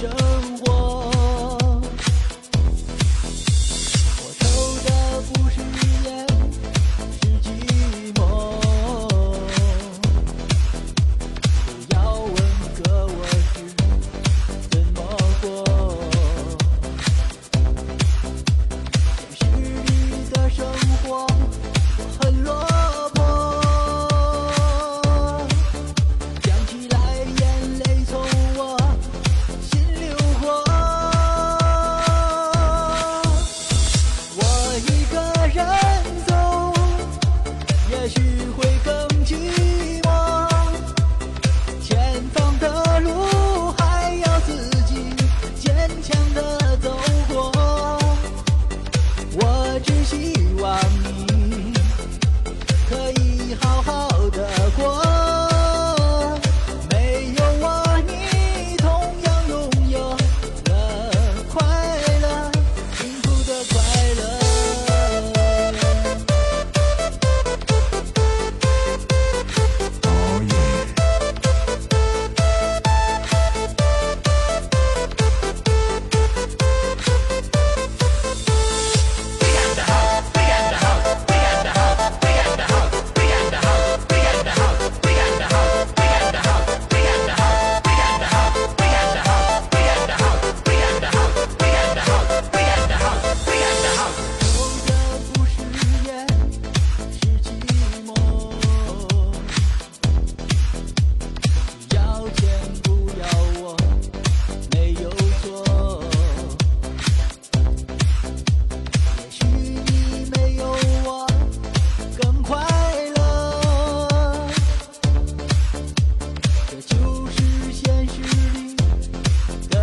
show.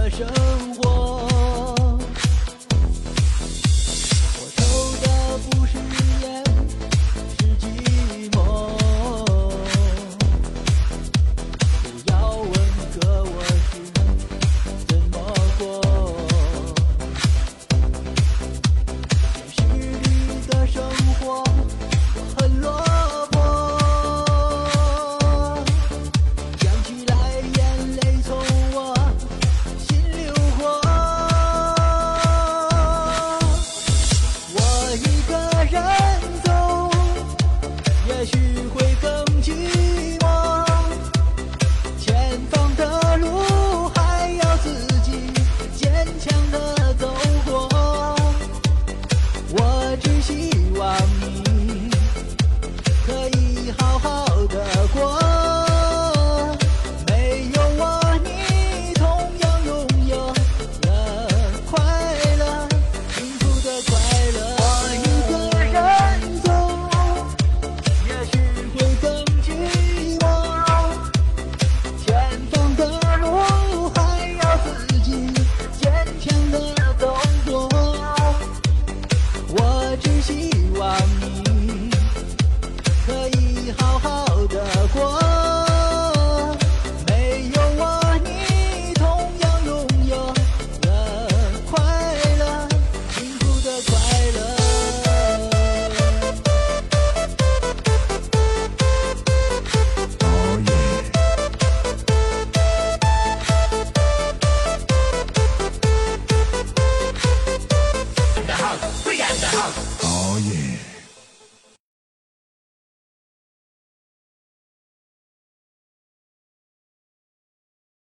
生活。哦耶！